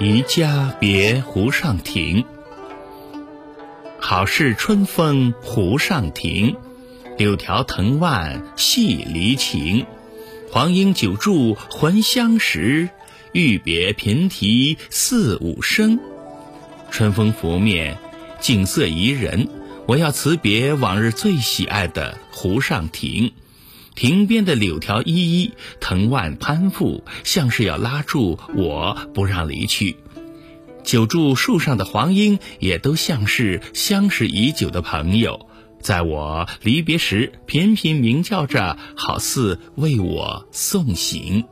宜家别湖上亭。好事春风湖上亭，柳条藤蔓系离情。黄莺久住还相识，欲别频啼四五声。春风拂面，景色宜人。我要辞别往日最喜爱的湖上亭，亭边的柳条依依，藤蔓攀附，像是要拉住我不让离去。久住树上的黄莺，也都像是相识已久的朋友，在我离别时频频鸣叫着，好似为我送行。